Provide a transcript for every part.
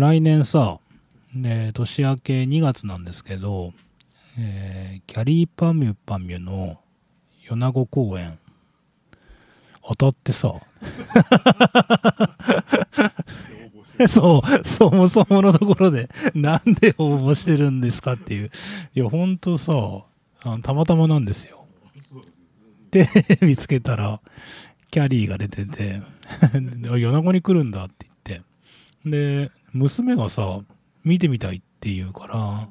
来年さ、ね、年明け2月なんですけど、えー、キャリーパミュパミュの米子公演、当たってさ、そう、そもそものところで、なんで応募してるんですかっていう。いや、ほんとさ、あのたまたまなんですよ。で、見つけたら、キャリーが出てて、米子に来るんだって言って。で、娘がさ、見てみたいって言うから、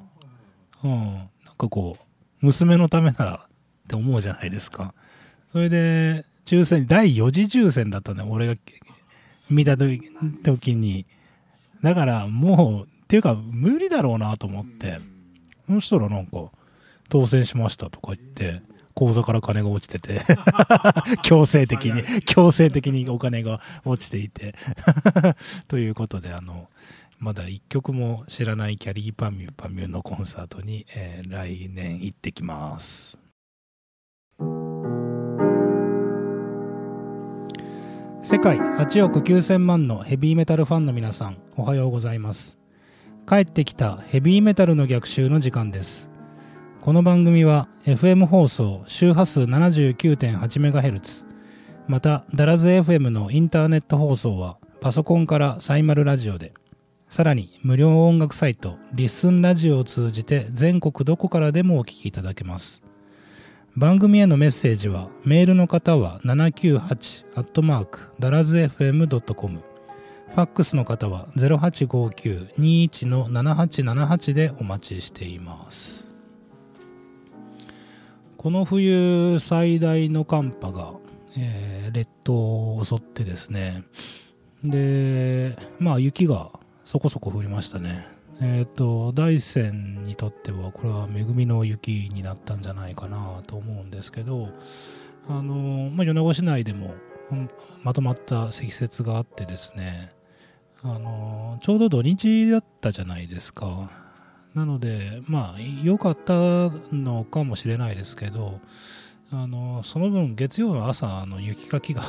うん、なんかこう、娘のためならって思うじゃないですか。それで、抽選、第4次抽選だったんだよ、俺が見た時に。だからもう、っていうか無理だろうなと思って、そしたらなんか、当選しましたとか言って、口座から金が落ちてて 強制的に、強制的にお金が落ちていて ということで、あの、まだ一曲も知らないキャリーパミュパミュのコンサートに、えー、来年行ってきます。世界8億9000万のヘビーメタルファンの皆さん、おはようございます。帰ってきたヘビーメタルの逆襲の時間です。この番組は FM 放送周波数 79.8MHz またダラズ FM のインターネット放送はパソコンからサイマルラジオでさらに無料音楽サイトリスンラジオを通じて全国どこからでもお聴きいただけます。番組へのメッセージはメールの方は798ダラズ FM.com ファックスの方は0859-21-7878でお待ちしています。この冬最大の寒波が、えー、列島を襲ってですね。でまあ雪がそこそこ降りましたね。えっ、ー、と、大山にとっては、これは恵みの雪になったんじゃないかなと思うんですけど、あの、まあ、米子市内でも、まとまった積雪があってですね、あの、ちょうど土日だったじゃないですか。なので、まあ、良かったのかもしれないですけど、あのその分月曜の朝の雪かきが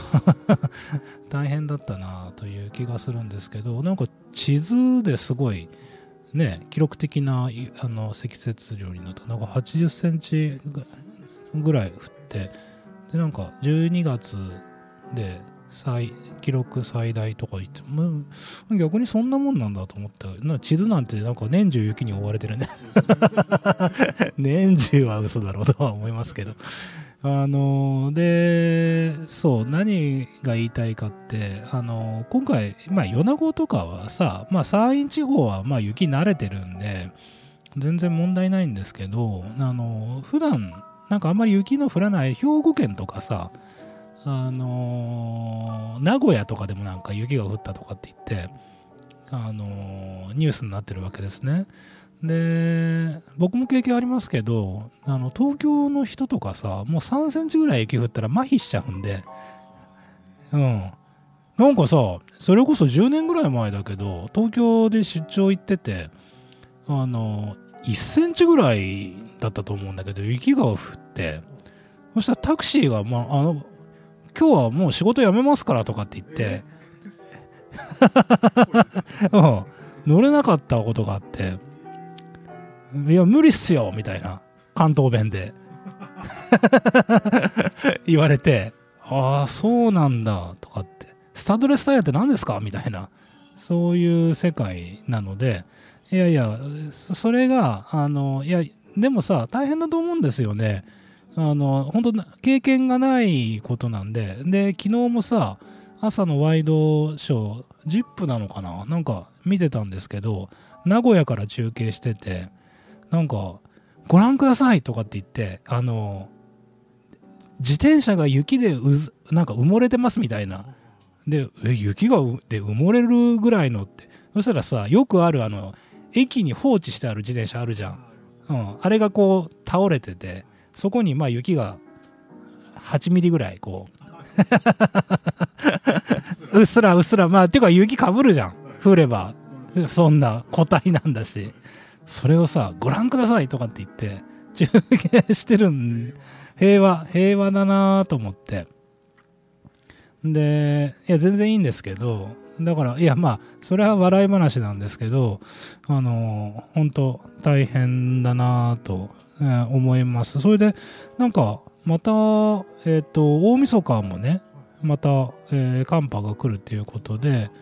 大変だったなという気がするんですけどなんか地図ですごいね記録的なあの積雪量になった。なんか80センチぐらい降ってでなんか12月で最記録最大とか言っても逆にそんなもんなんだと思った。な地図なんてなんか年中雪に覆われてるね。年中は嘘だろうとは思いますけどあので、そう、何が言いたいかって、あの今回、まあ、米子とかはさ、まあ、山陰地方はまあ雪慣れてるんで、全然問題ないんですけど、あの普段なんかあんまり雪の降らない兵庫県とかさ、あの名古屋とかでもなんか雪が降ったとかって言って、あのニュースになってるわけですね。で、僕も経験ありますけど、あの、東京の人とかさ、もう3センチぐらい雪降ったら麻痺しちゃうんで、うん。なんかさ、それこそ10年ぐらい前だけど、東京で出張行ってて、あの、1センチぐらいだったと思うんだけど、雪が降って、そしたらタクシーが、まあ、あの、今日はもう仕事辞めますからとかって言って、うん、乗れなかったことがあって、いや、無理っすよみたいな、関東弁で。言われて、ああ、そうなんだ、とかって、スタッドレスタイヤって何ですかみたいな、そういう世界なので、いやいや、それが、あの、いや、でもさ、大変だと思うんですよね。あの、本当経験がないことなんで、で、昨日もさ、朝のワイドショー、ZIP なのかな？なんか見てたんですけど、名古屋から中継してて、なんか、ご覧くださいとかって言って、あの、自転車が雪でうず、なんか埋もれてますみたいな。で、え、雪がで埋もれるぐらいのって。そしたらさ、よくあるあの、駅に放置してある自転車あるじゃん。うん。あれがこう、倒れてて、そこにまあ雪が8ミリぐらい、こう。うっすらうっすら、まあ、ていうか雪かぶるじゃん。降れば。そんな個体なんだし。それをさ、ご覧くださいとかって言って、中継してるん、平和、平和だなと思って。で、いや、全然いいんですけど、だから、いや、まあ、それは笑い話なんですけど、あの、本当大変だなと、えー、思います。それで、なんか、また、えっ、ー、と、大晦日もね、また、えー、寒波が来るっていうことで、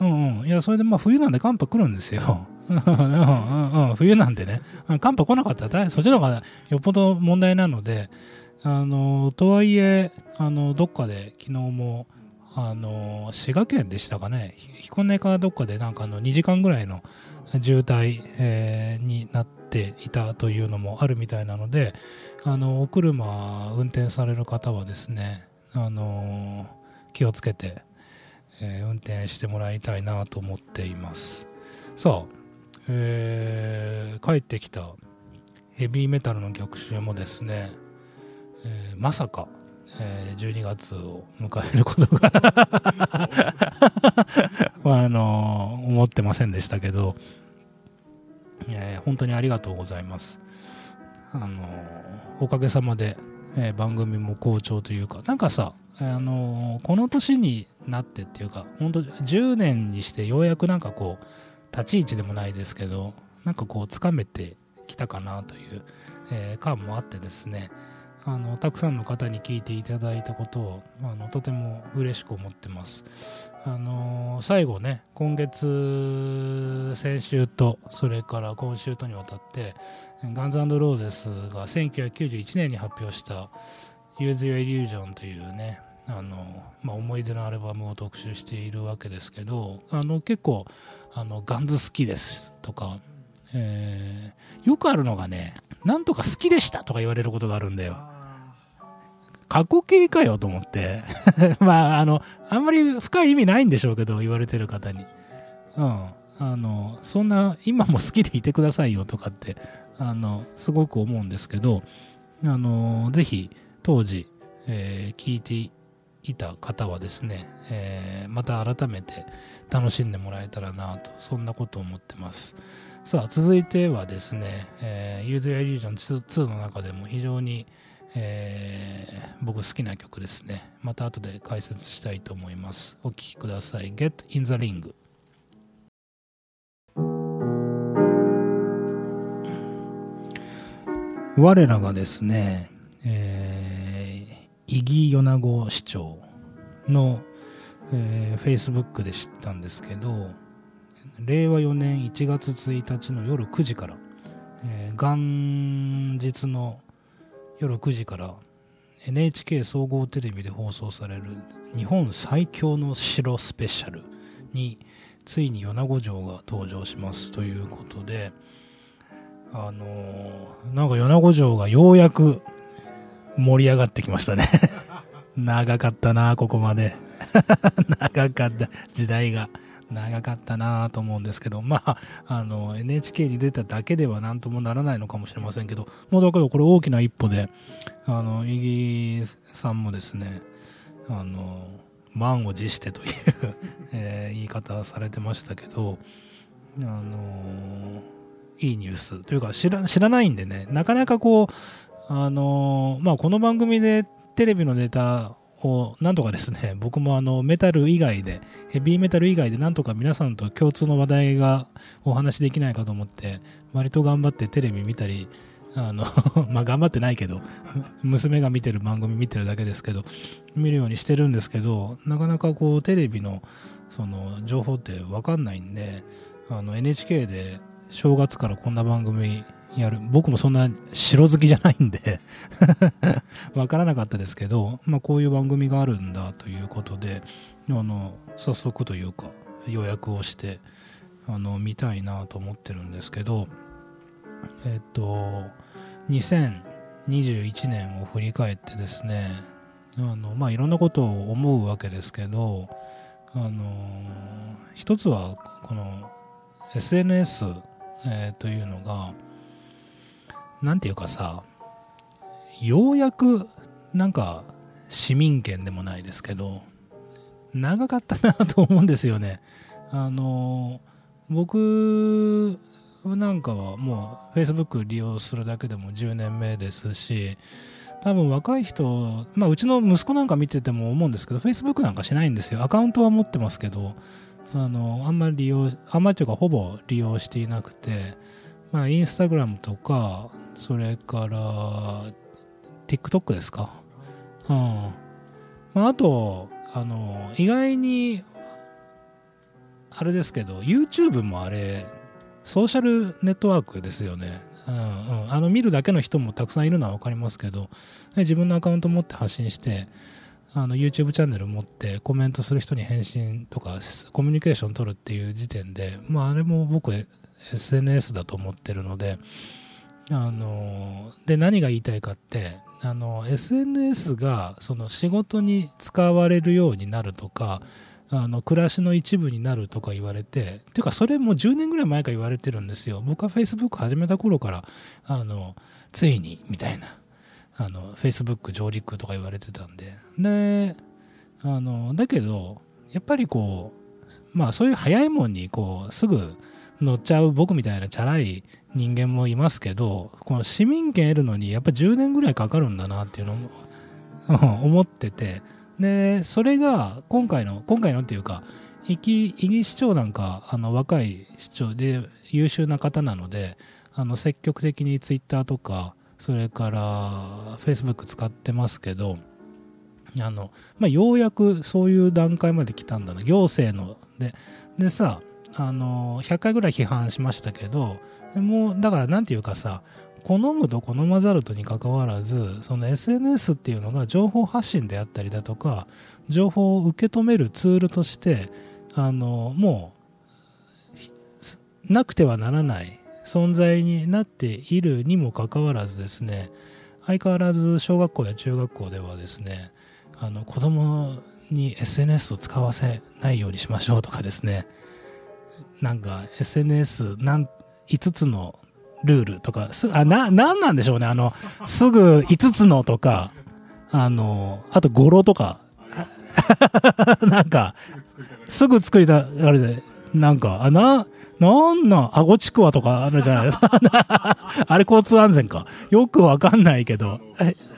うんうん。いや、それでまあ冬なんで寒波来るんですよ。うんうんうん、冬なんでね。寒波来なかったらそっちの方がよっぽど問題なので、あの、とはいえ、あの、どっかで昨日も、あの、滋賀県でしたかね、彦根かどっかでなんかあの2時間ぐらいの渋滞、えー、になっていたというのもあるみたいなので、あの、お車運転される方はですね、あの、気をつけて、えー、運転してもらいたいなと思っていますさあ、えー、帰ってきたヘビーメタルの逆襲もですね、えー、まさか、えー、12月を迎えることが まあ、あの、思ってませんでしたけど、えー、本当にありがとうございます。あの、おかげさまで、え、番組も好調というか、なんかさ、あのこの年になってっていうか、本当10年にしてようやくなんかこう、立ち位置でもないですけど、なんかこう、つかめてきたかなという、えー、感もあってですね、あの、たくさんの方に聞いていただいたことを、あの、とても嬉しく思ってます。あの最後ね、今月、先週と、それから今週とにわたって、ガンズローゼスが1991年に発表した Use Your Illusion というね、あの、まあ、思い出のアルバムを特集しているわけですけど、あの、結構、あの、ガンズ好きですとか、えー、よくあるのがね、なんとか好きでしたとか言われることがあるんだよ。過去形かよと思って。まあ、あの、あんまり深い意味ないんでしょうけど、言われてる方に。うん。あの、そんな、今も好きでいてくださいよとかって、あの、すごく思うんですけど、あの、ぜひ、当時、えー、聞いていた方はですね、えー、また改めて楽しんでもらえたらなと、そんなことを思ってます。さあ、続いてはですね、えー、Use Your Illusion 2の中でも非常に、えー、僕好きな曲ですね。また後で解説したいと思います。お聴きください。Get in the Ring。我らがですね、えー伊木米子市長の、えー、Facebook で知ったんですけど令和4年1月1日の夜9時から、えー、元日の夜9時から NHK 総合テレビで放送される日本最強の城スペシャルについに米子城が登場しますということであのー、なんか米子城がようやく盛り上がってきましたね 長かったな、ここまで。長かった、時代が。長かったなと思うんですけど、まあ、あの、NHK に出ただけでは何ともならないのかもしれませんけど、もうだけどこれ大きな一歩で、あの、イギさんもですね、あの、満を持してという えー、言い方されてましたけど、あのいいニュースというか知ら知らないんでね、なかなかこう、あのまあ、この番組でテレビのネタをなんとかですね、僕もあのメタル以外で、ヘビーメタル以外でなんとか皆さんと共通の話題がお話できないかと思って、割と頑張ってテレビ見たり、あの まあ頑張ってないけど、娘が見てる番組見てるだけですけど、見るようにしてるんですけど、なかなかこうテレビのその情報ってわかんないんで、あの NHK で正月からこんな番組やる。僕もそんな城好きじゃないんで わからなかったですけど、まあこういう番組があるんだということで、あの、早速というか予約をして、あの、見たいなと思ってるんですけど、えっと、2021年を振り返ってですね、あの、まあいろんなことを思うわけですけど、あの、一つはこの SNS、えー、というのが、なんていうかさ、ようやく、なんか、市民権でもないですけど、長かったなと思うんですよね。あの、僕なんかはもう Facebook 利用するだけでも10年目ですし、多分若い人、まあうちの息子なんか見てても思うんですけど、Facebook なんかしないんですよ。アカウントは持ってますけど、あのあんまり利用あんまりというかほぼ利用していなくてまあインスタグラムとかそれから TikTok ですか？うん。まああとあの意外にあれですけど YouTube もあれソーシャルネットワークですよね。うんうん、あの見るだけの人もたくさんいるのは分かりますけど自分のアカウント持って発信してあの YouTube チャンネル持ってコメントする人に返信とかコミュニケーション取るっていう時点で、まあ、あれも僕 SNS だと思ってるのであので何が言いたいかってあの SNS がその仕事に使われるようになるとかあの暮らしの一部になるとか言われてっていうかそれも10年ぐらい前から言われてるんですよ。僕は Facebook 始めた頃からあのついにみたいなあの Facebook 上陸とか言われてたんで。であのだけどやっぱりこうまあそういう早いもんにこうすぐ乗っちゃう僕みたいなチャラい人間もいますけどこの市民権得るのにやっぱ10年ぐらいかかるんだなっていうのも 思ってて。でそれが今回の今回のっていうか伊木市長なんかあの若い市長で優秀な方なのであの積極的にツイッターとかそれからフェイスブック使ってますけどあの、まあ、ようやくそういう段階まで来たんだな。行政の。ででさあの100回ぐらい批判しましたけどでもだから何て言うかさ好むと好まざるとにかかわらずその SNS っていうのが情報発信であったりだとか情報を受け止めるツールとしてあのもうなくてはならない存在になっているにもかかわらずですね相変わらず小学校や中学校ではですねあの子供に SNS を使わせないようにしましょうとかですねなんか SNS なん5つのルールとかすあななんなんでしょうねあのすぐ5つのとかあのあと語呂とか なんかすぐ作りたあれでなんかあななんなん、あごちくわとかあるじゃないですか。あれ交通安全か。よくわかんないけど。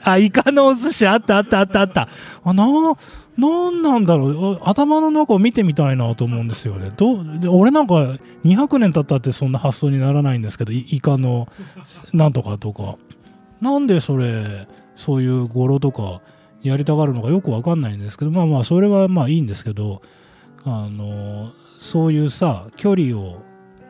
あ、イカのお寿司あったあったあったあった。あ、な、なんなんだろう。頭の中を見てみたいなと思うんですよね。どで俺なんか200年経ったってそんな発想にならないんですけど、イカのなんとかとか。なんでそれ、そういう語呂とかやりたがるのかよくわかんないんですけど、まあまあ、それはまあいいんですけど、あの、そういうさ、距離を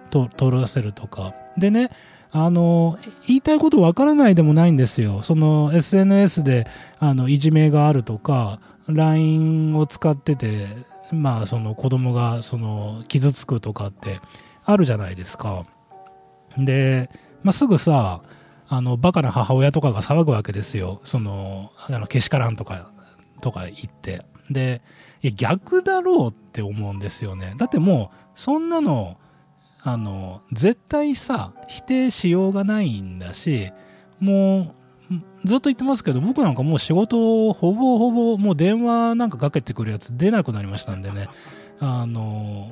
と取らせるとか。でね、あの、言いたいことわからないでもないんですよ。その SNS であのいじめがあるとか、LINE を使ってて、まあその子供がその傷つくとかってあるじゃないですか。で、まあ、すぐさ、あの、バカな母親とかが騒ぐわけですよ。その、あの、けしからんとか、とか言って。で、いや、逆だろうって思うんですよね。だってもう、そんなの、あの絶対さ否定しようがないんだしもうずっと言ってますけど僕なんかもう仕事ほぼほぼもう電話なんかかけてくるやつ出なくなりましたんでね あの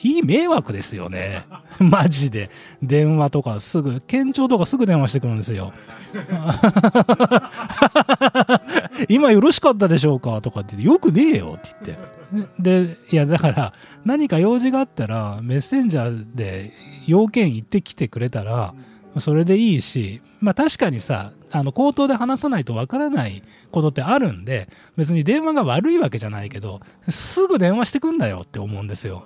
いい迷惑ですよね。マジで。電話とかすぐ、県庁とかすぐ電話してくるんですよ。今よろしかったでしょうかとかって言って、よくねえよって言って。で、いや、だから、何か用事があったら、メッセンジャーで要件言ってきてくれたら、それでいいし、まあ確かにさ、あの、口頭で話さないとわからないことってあるんで、別に電話が悪いわけじゃないけど、すぐ電話してくんだよって思うんですよ。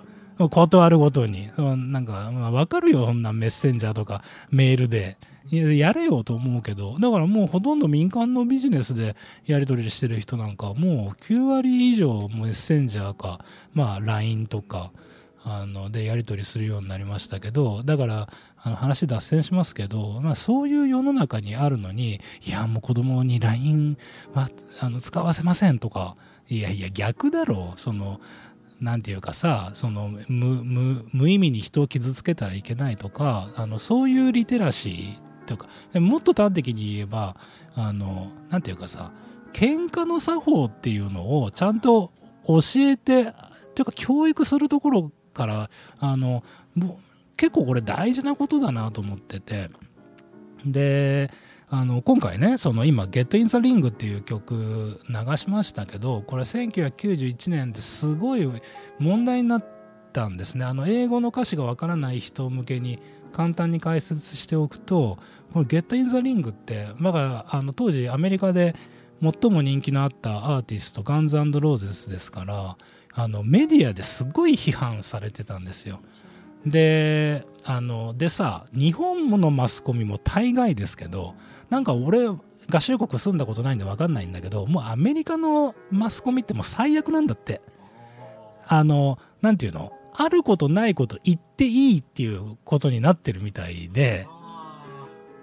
断るごとに。なんか、まあ、かるよ、そんなメッセンジャーとかメールで。やれよと思うけど、だからもうほとんど民間のビジネスでやり取りしてる人なんか、もう9割以上メッセンジャーか、まあ LINE とか、あのでやり取りするようになりましたけどだからあの話脱線しますけど、まあ、そういう世の中にあるのにいやもう子供に LINE はあの使わせませんとかいやいや逆だろう。そのなんていうかさその無意味に人を傷つけたらいけないとかあのそういうリテラシーとかもっと端的に言えばあのなんていうかさ喧嘩の作法っていうのをちゃんと教えてというか教育するところからあの結構これ大事なことだなと思っててであの今回ねその今「Get in the Ring」っていう曲流しましたけどこれ1991年ですごい問題になったんですねあの英語の歌詞がわからない人向けに簡単に解説しておくとこの「Get in the Ring」ってまだあの当時アメリカで最も人気のあったアーティストガンズローゼスですからあのメディアですごい批判されてたんですよ。であのでさ日本のマスコミも大概ですけどなんか俺合衆国住んだことないんで分かんないんだけどもうアメリカのマスコミってもう最悪なんだって。あの何て言うの？あることないこと言っていいっていうことになってるみたいで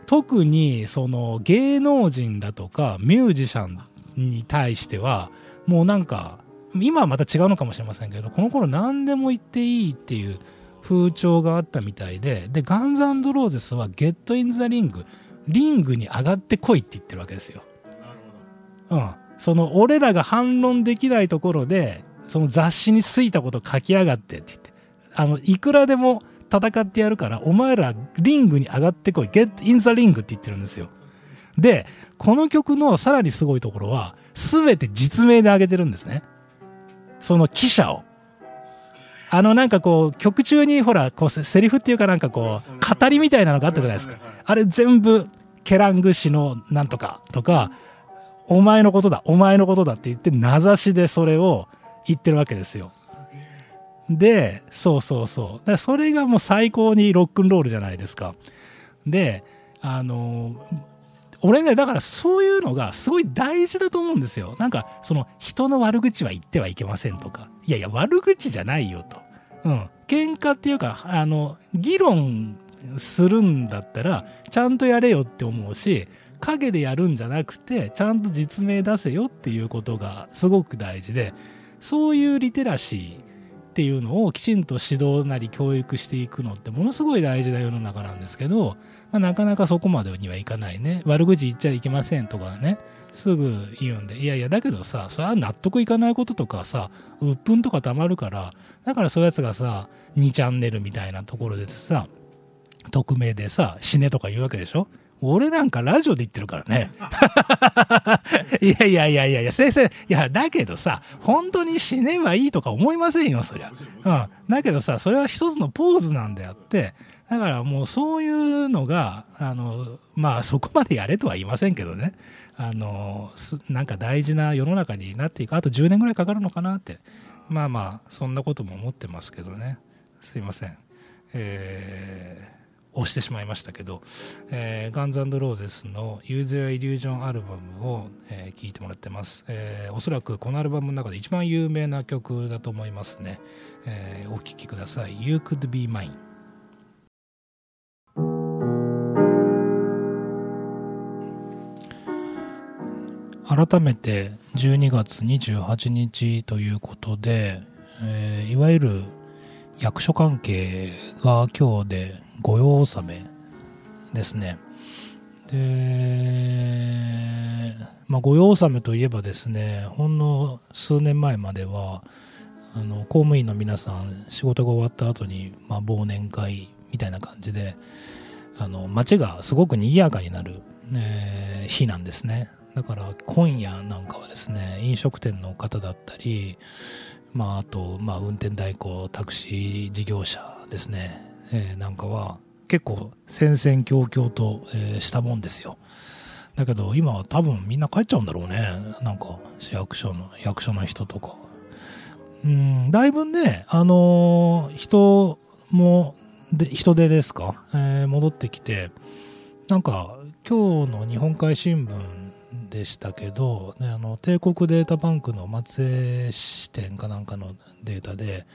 特にその芸能人だとかミュージシャンに対してはもうなんか今はまた違うのかもしれませんけどこの頃何でも言っていいっていう風潮があったみたいででガンズローゼスは「ゲット・イン・ザ・リング」リングに上がってこいって言ってるわけですよ。うん、その俺らが反論できないところでその雑誌についたこと書きやがってって言ってあのいくらでも戦ってやるからお前らリングに上がってこい Get in the ring って言ってるんですよ。でこの曲のさらにすごいところは全て実名で上げてるんですね。その記者を。あのなんかこう曲中にほらこうセリフっていうかなんかこう語りみたいなのがあったじゃないですか。あれ全部ケラング氏のなんとかとかお前のことだお前のことだって言って名指しでそれを言ってるわけですよ。でそうそうそうだそれがもう最高にロックンロールじゃないですか。であの俺ねだからそういうのがすごい大事だと思うんですよ。なんかその人の悪口は言ってはいけませんとか。いやいや悪口じゃないよと。うん。喧嘩っていうかあの議論するんだったらちゃんとやれよって思うし陰でやるんじゃなくてちゃんと実名出せよっていうことがすごく大事でそういうリテラシーっていうのをきちんと指導なり教育していくのってものすごい大事な世の中なんですけど、まあ、なかなかそこまでにはいかないね。悪口言っちゃいけませんとかね。すぐ言うんで。いやいやだけどさそれは納得いかないこととかさ鬱憤とかたまるからだからそういうやつがさ2チャンネルみたいなところでさ匿名でさ死ねとか言うわけでしょ。俺なんかラジオで言ってるからね。いやいやいやいやいや、先生、いや、だけどさ、本当に死ねばいいとか思いませんよ、そりゃ。うん。だけどさ、それは一つのポーズなんであって、だからもうそういうのが、あの、まあそこまでやれとは言いませんけどね、あの、なんか大事な世の中になっていく、あと10年ぐらいかかるのかなって、まあまあ、そんなことも思ってますけどね。すいません。えー押してしまいましたけど、えー、ガンズローゼスの Use Your Illusion アルバムを、えー、聴いてもらってます、えー、おそらくこのアルバムの中で一番有名な曲だと思いますね、えー、お聴きください。You Could Be Mine 改めて12月28日ということで、えー、いわゆる役所関係が今日で御用納めですね。で、まあ、御用納めといえばですね、ほんの数年前までは、あの公務員の皆さん仕事が終わった後に、まあ、忘年会みたいな感じであの街がすごく賑やかになる、えー、日なんですねだから今夜なんかはですね飲食店の方だったり、まあ、あと、まあ、運転代行タクシー事業者ですね。えー、なんかは結構戦々恐々と、えー、したもんですよ。だけど今は多分みんな帰っちゃうんだろうね。なんか市役所の役所の人とか。うんだいぶねあのー、人もで人手ですか、えー、戻ってきてなんか今日の日本海新聞でしたけど、ね、あの帝国データバンクの松江支店かなんかのデータで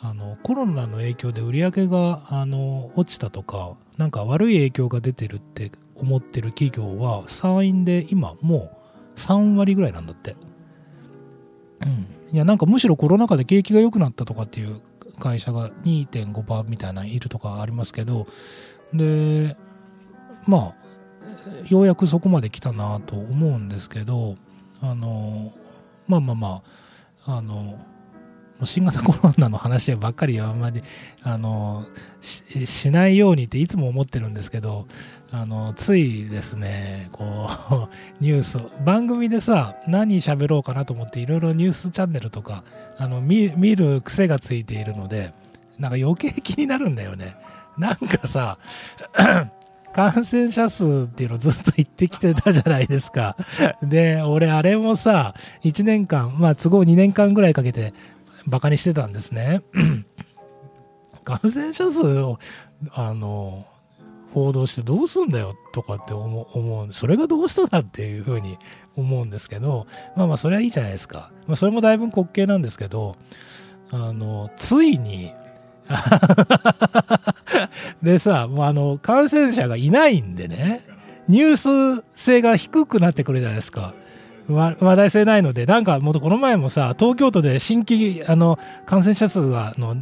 あのコロナの影響で売り上げがあの落ちたとかなんか悪い影響が出てるって思ってる企業は参院で今もう3割ぐらいなんだって。うん、いやなんかむしろコロナ禍で景気が良くなったとかっていう会社が2.5%みたいないるとかありますけどでまあようやくそこまで来たなと思うんですけどあのまあまあまああの新型コロナの話ばっかりあんまりあのしないようにっていつも思ってるんですけどあのついですねこう ニュース番組でさ何喋ろうかなと思っていろいろニュースチャンネルとかあの見る癖がついているのでなんか余計気になるんだよね。なんかさ、感染者数っていうのずっと言ってきてたじゃないですか。で、俺あれもさ、1年間、まあ都合2年間ぐらいかけてバカにしてたんですね。感染者数を、あの、報道してどうすんだよとかって思う、それがどうしただっていうふうに思うんですけど、まあまあそれはいいじゃないですか。まあそれもだいぶ滑稽なんですけど、あの、ついに、でさ、もうあの、感染者がいないんでね、ニュース性が低くなってくるじゃないですか。話題性ないので、なんかもっとこの前もさ、東京都で新規あの感染者数がの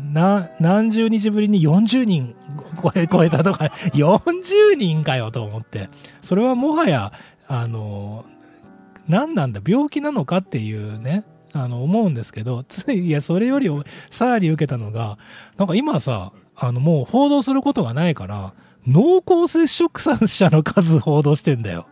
何十日ぶりに40人超え超えたとか、40人かよと思って、それはもはや、あの、何なんだ、病気なのかっていうね、あの思うんですけど、つい、いや、それよりさらに受けたのが、なんか今さ、あのもう報道することがないから、濃厚接触者の数報道してんだよ。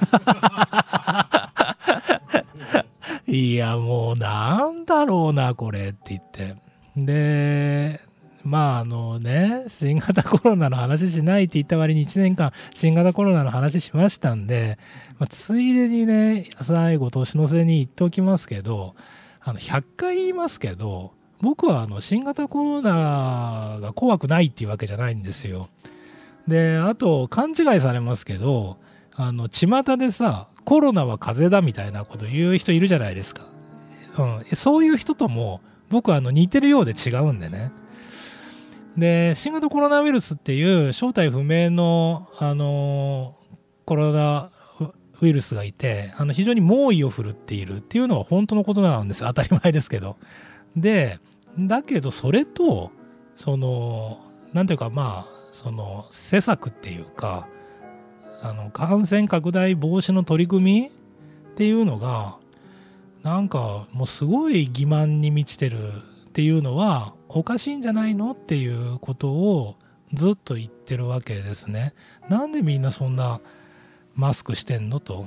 いや、もうなんだろうな、これって言って。で、まああのね、新型コロナの話しないって言った割に1年間新型コロナの話しましたんで、まあ、ついでにね、最後年の瀬に言っておきますけど、あの100回言いますけど、僕はあの新型コロナが怖くないっていうわけじゃないんですよ。で、あと勘違いされますけど、あの、巷でさ、コロナは風邪だみたいなこと言う人いるじゃないですか。うん。そういう人とも僕はあの似てるようで違うんでね。で、新型コロナウイルスっていう正体不明の、あのコロナウイルスがいて、あの非常に猛威を振るっているっていうのは本当のことなんです当たり前ですけど。で、だけどそれと、その、なんていうかまあ、その施策っていうかあの感染拡大防止の取り組みっていうのがなんかもうすごい欺瞞に満ちてるっていうのはおかしいんじゃないの？っていうことをずっと言ってるわけですね。なんでみんなそんなマスクしてんのと。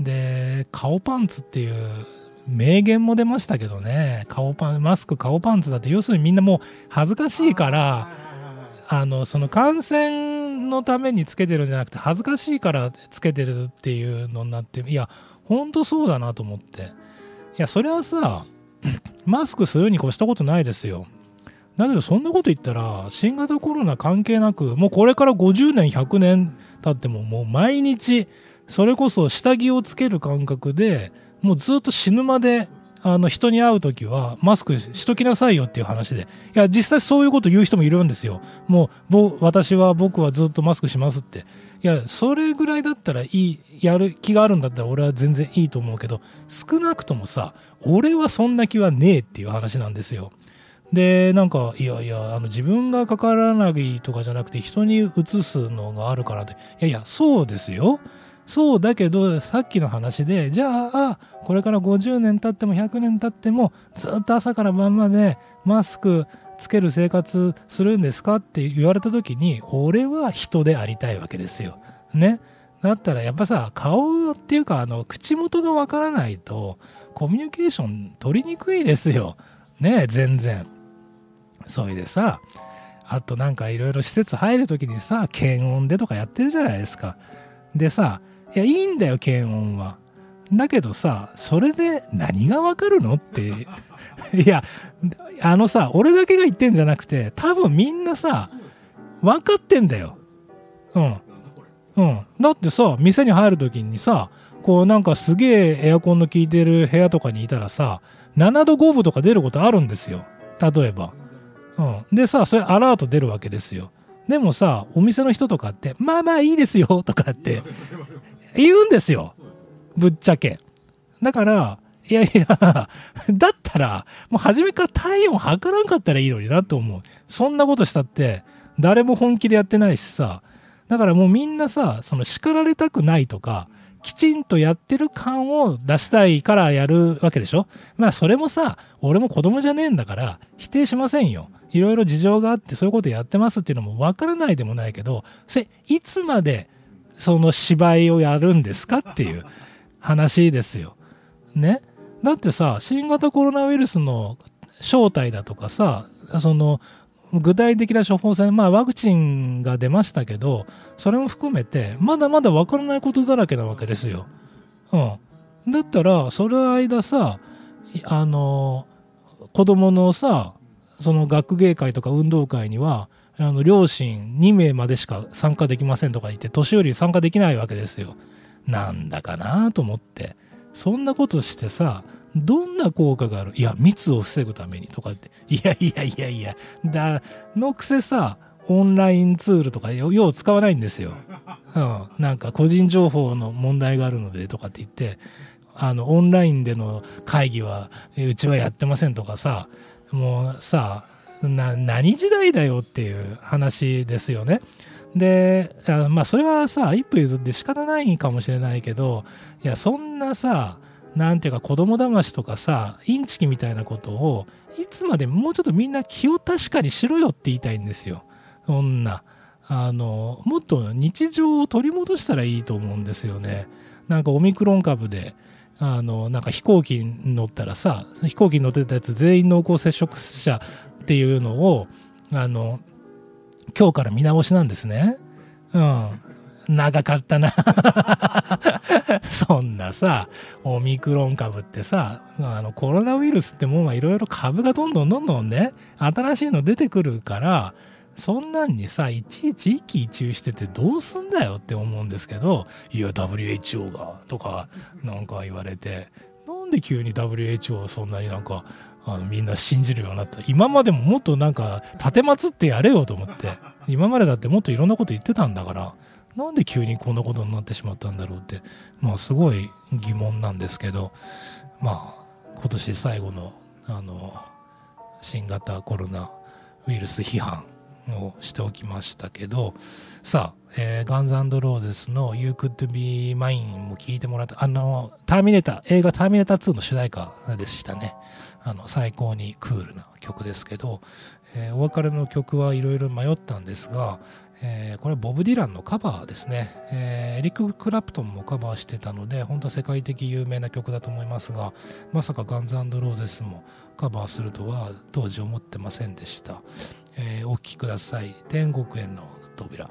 で、顔パンツっていう名言も出ましたけどね、顔パン、マスク顔パンツだって、要するにみんなもう恥ずかしいから、あのその感染のためにつけてるんじゃなくて恥ずかしいからつけてるっていうのになっていや本当そうだなと思っていやそれはさマスクするに越したことないですよ。だけどそんなこと言ったら新型コロナ関係なくもうこれから50年100年経ってももう毎日それこそ下着をつける感覚でもうずっと死ぬまであの人に会う時はマスクしときなさいよっていう話で。いや実際そういうこと言う人もいるんですよ。もう私は僕はずっとマスクしますって。いやそれぐらいだったらいいやる気があるんだったら俺は全然いいと思うけど少なくともさ俺はそんな気はねえっていう話なんですよ。でなんかいやいやあの自分がかからないとかじゃなくて人にうつすのがあるからっていやいやそうですよ。そうだけどさっきの話でじゃあこれから50年経っても100年経ってもずっと朝から晩までマスクつける生活するんですかって言われた時に俺は人でありたいわけですよ。ね。だったらやっぱさ顔っていうかあの口元がわからないとコミュニケーション取りにくいですよ。ね全然。それでさあとなんかいろいろ施設入る時にさ検温でとかやってるじゃないですか。でさいや、いいんだよ、検温は。だけどさ、それで何がわかるのって。いや、あのさ、俺だけが言ってんじゃなくて、多分みんなさ、分かってんだよ。うん。うん。だってさ、店に入るときにさ、こうなんかすげえエアコンの効いてる部屋とかにいたらさ、7度5分とか出ることあるんですよ。例えば。うん。でさ、それアラート出るわけですよ。でもさ、お店の人とかって、まあまあいいですよとかって言うんですよ。ぶっちゃけ。だから、いやいや、だったら、もう初めから体温測らんかったらいいのになと思う。そんなことしたって、誰も本気でやってないしさ。だからもうみんなさ、その叱られたくないとか、きちんとやってる感を出したいからやるわけでしょまあそれもさ、俺も子供じゃねえんだから否定しませんよ。いろいろ事情があってそういうことやってますっていうのもわからないでもないけど、それいつまでその芝居をやるんですかっていう話ですよ。ね？だってさ、新型コロナウイルスの正体だとかさ、その具体的な処方箋、まあ、ワクチンが出ましたけど、それも含めて、まだまだ分からないことだらけなわけですよ。うん。だったら、その間さ、あの、子供のさ、その学芸会とか運動会には、あの両親2名までしか参加できませんとか言って、年寄り参加できないわけですよ。なんだかなと思って。そんなことしてさ、どんな効果がある？いや、密を防ぐためにとかって。いやいやいやいや、だ、のくせさ、オンラインツールとかよう使わないんですよ。うん。なんか個人情報の問題があるのでとかって言って、あの、オンラインでの会議は、うちはやってませんとかさ、もうさ、な、何時代だよっていう話ですよね。で、まあそれはさ、一歩譲って仕方ないかもしれないけど、いや、そんなさ、なんていうか子供騙しとかさ、インチキみたいなことを、いつまでもうちょっとみんな気を確かにしろよって言いたいんですよ。そんな。あの、もっと日常を取り戻したらいいと思うんですよね。なんかオミクロン株で、あの、なんか飛行機に乗ったらさ、飛行機に乗ってたやつ全員濃厚接触者っていうのを、あの、今日から見直しなんですね。うん。長かったな そんなさ、オミクロン株ってさ、あのコロナウイルスってもういろいろ株がどんどんどんどんね、新しいの出てくるから、そんなんにさ、いちいち一喜一憂しててどうすんだよって思うんですけど、いや、WHO が、とか、なんか言われて、なんで急に WHO そんなになんか、あのみんな信じるようになった。今までももっとなんか立てってやれよと思って。今までだってもっといろんなこと言ってたんだから。なんで急にこんなことになってしまったんだろうって、まあすごい疑問なんですけど、まあ今年最後の、あの、新型コロナウイルス批判をしておきましたけど、さあ、えー、ガンズローゼスの You Could Be Mine も聞いてもらった、あの、ターミネーター、映画ターミネーター2の主題歌でしたね。あの、最高にクールな曲ですけど、えー、お別れの曲はいろいろ迷ったんですが、えー、これボブ・ディランのカバーですね、えー、エリック・クラプトンもカバーしてたので本当は世界的有名な曲だと思いますがまさかガンズローゼスもカバーするとは当時思ってませんでした、えー、お聴きください。天国への扉。